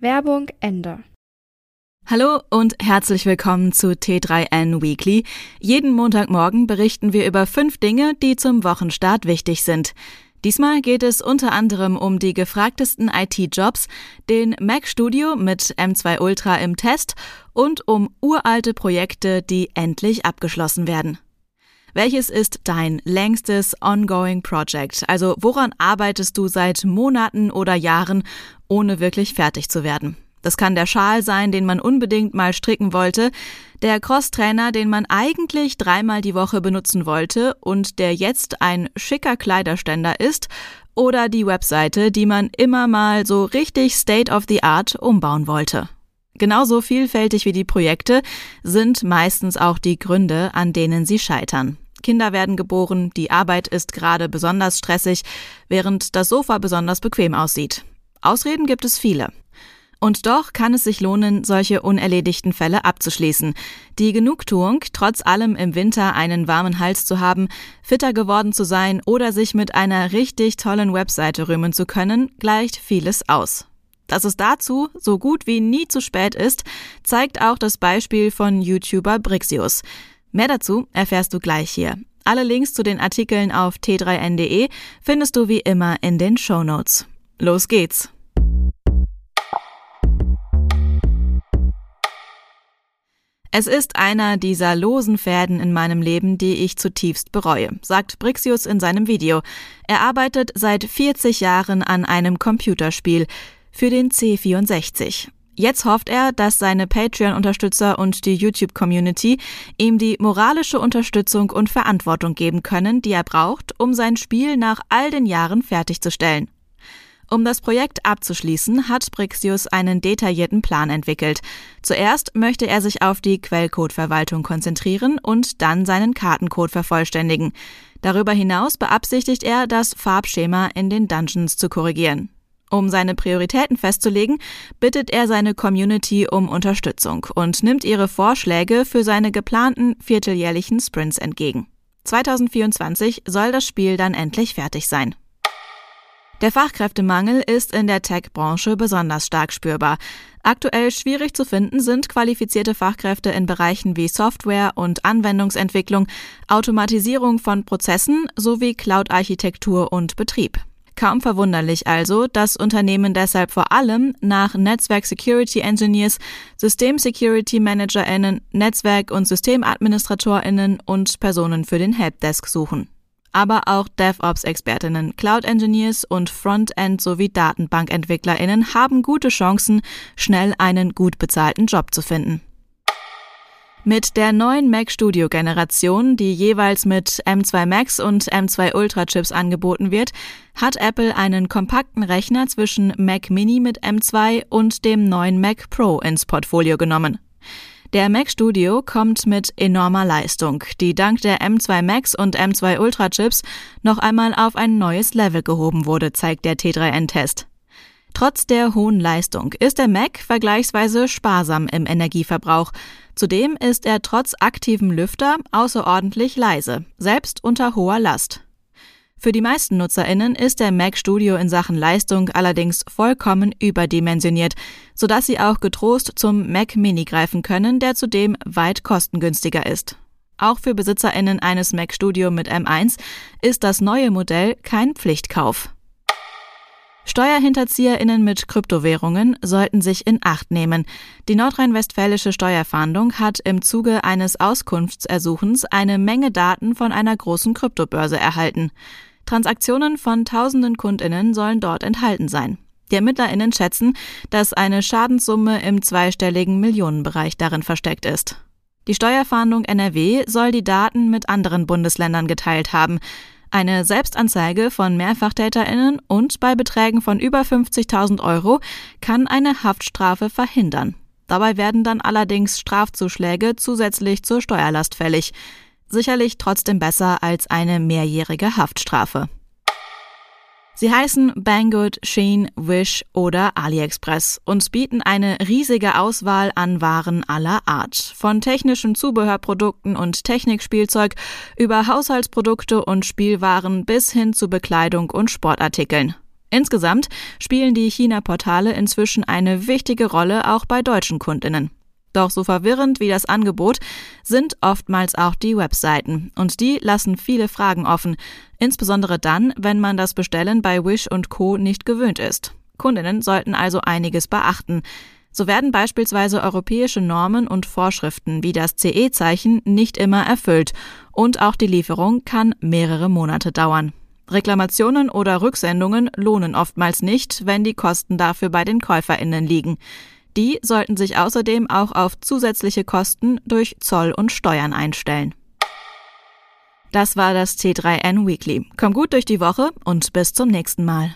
Werbung Ende. Hallo und herzlich willkommen zu T3N Weekly. Jeden Montagmorgen berichten wir über fünf Dinge, die zum Wochenstart wichtig sind. Diesmal geht es unter anderem um die gefragtesten IT-Jobs, den Mac Studio mit M2 Ultra im Test und um uralte Projekte, die endlich abgeschlossen werden. Welches ist dein längstes ongoing Project? Also woran arbeitest du seit Monaten oder Jahren, ohne wirklich fertig zu werden? Das kann der Schal sein, den man unbedingt mal stricken wollte, der Crosstrainer, den man eigentlich dreimal die Woche benutzen wollte und der jetzt ein schicker Kleiderständer ist, oder die Webseite, die man immer mal so richtig State of the Art umbauen wollte. Genauso vielfältig wie die Projekte sind meistens auch die Gründe, an denen sie scheitern. Kinder werden geboren, die Arbeit ist gerade besonders stressig, während das Sofa besonders bequem aussieht. Ausreden gibt es viele. Und doch kann es sich lohnen, solche unerledigten Fälle abzuschließen. Die Genugtuung, trotz allem im Winter einen warmen Hals zu haben, fitter geworden zu sein oder sich mit einer richtig tollen Webseite rühmen zu können, gleicht vieles aus. Dass es dazu so gut wie nie zu spät ist, zeigt auch das Beispiel von YouTuber Brixius. Mehr dazu erfährst du gleich hier. Alle Links zu den Artikeln auf t3n.de findest du wie immer in den Show Notes. Los geht's! Es ist einer dieser losen Fäden in meinem Leben, die ich zutiefst bereue, sagt Brixius in seinem Video. Er arbeitet seit 40 Jahren an einem Computerspiel für den C64. Jetzt hofft er, dass seine Patreon-Unterstützer und die YouTube-Community ihm die moralische Unterstützung und Verantwortung geben können, die er braucht, um sein Spiel nach all den Jahren fertigzustellen. Um das Projekt abzuschließen, hat Brixius einen detaillierten Plan entwickelt. Zuerst möchte er sich auf die Quellcode-Verwaltung konzentrieren und dann seinen Kartencode vervollständigen. Darüber hinaus beabsichtigt er, das Farbschema in den Dungeons zu korrigieren. Um seine Prioritäten festzulegen, bittet er seine Community um Unterstützung und nimmt ihre Vorschläge für seine geplanten vierteljährlichen Sprints entgegen. 2024 soll das Spiel dann endlich fertig sein. Der Fachkräftemangel ist in der Tech-Branche besonders stark spürbar. Aktuell schwierig zu finden sind qualifizierte Fachkräfte in Bereichen wie Software und Anwendungsentwicklung, Automatisierung von Prozessen sowie Cloud-Architektur und Betrieb. Kaum verwunderlich also, dass Unternehmen deshalb vor allem nach Netzwerk Security Engineers, System Security ManagerInnen, Netzwerk- und SystemadministratorInnen und Personen für den Helpdesk suchen aber auch DevOps-Expertinnen, Cloud-Engineers und Frontend- sowie Datenbankentwicklerinnen haben gute Chancen, schnell einen gut bezahlten Job zu finden. Mit der neuen Mac Studio Generation, die jeweils mit M2 Max und M2 Ultra Chips angeboten wird, hat Apple einen kompakten Rechner zwischen Mac Mini mit M2 und dem neuen Mac Pro ins Portfolio genommen. Der Mac Studio kommt mit enormer Leistung, die dank der M2 Max und M2 Ultra Chips noch einmal auf ein neues Level gehoben wurde, zeigt der T3N-Test. Trotz der hohen Leistung ist der Mac vergleichsweise sparsam im Energieverbrauch. Zudem ist er trotz aktivem Lüfter außerordentlich leise, selbst unter hoher Last. Für die meisten NutzerInnen ist der Mac Studio in Sachen Leistung allerdings vollkommen überdimensioniert, sodass sie auch getrost zum Mac Mini greifen können, der zudem weit kostengünstiger ist. Auch für BesitzerInnen eines Mac Studio mit M1 ist das neue Modell kein Pflichtkauf. SteuerhinterzieherInnen mit Kryptowährungen sollten sich in Acht nehmen. Die nordrhein-westfälische Steuerfahndung hat im Zuge eines Auskunftsersuchens eine Menge Daten von einer großen Kryptobörse erhalten. Transaktionen von tausenden Kundinnen sollen dort enthalten sein. Die ErmittlerInnen schätzen, dass eine Schadenssumme im zweistelligen Millionenbereich darin versteckt ist. Die Steuerfahndung NRW soll die Daten mit anderen Bundesländern geteilt haben. Eine Selbstanzeige von MehrfachtäterInnen und bei Beträgen von über 50.000 Euro kann eine Haftstrafe verhindern. Dabei werden dann allerdings Strafzuschläge zusätzlich zur Steuerlast fällig. Sicherlich trotzdem besser als eine mehrjährige Haftstrafe. Sie heißen Banggood, Sheen, Wish oder AliExpress und bieten eine riesige Auswahl an Waren aller Art. Von technischen Zubehörprodukten und Technikspielzeug über Haushaltsprodukte und Spielwaren bis hin zu Bekleidung und Sportartikeln. Insgesamt spielen die China-Portale inzwischen eine wichtige Rolle auch bei deutschen Kundinnen. Doch so verwirrend wie das Angebot sind oftmals auch die Webseiten. Und die lassen viele Fragen offen. Insbesondere dann, wenn man das Bestellen bei Wish und Co. nicht gewöhnt ist. Kundinnen sollten also einiges beachten. So werden beispielsweise europäische Normen und Vorschriften wie das CE-Zeichen nicht immer erfüllt und auch die Lieferung kann mehrere Monate dauern. Reklamationen oder Rücksendungen lohnen oftmals nicht, wenn die Kosten dafür bei den Käuferinnen liegen. Die sollten sich außerdem auch auf zusätzliche Kosten durch Zoll und Steuern einstellen. Das war das T3N Weekly. Komm gut durch die Woche und bis zum nächsten Mal.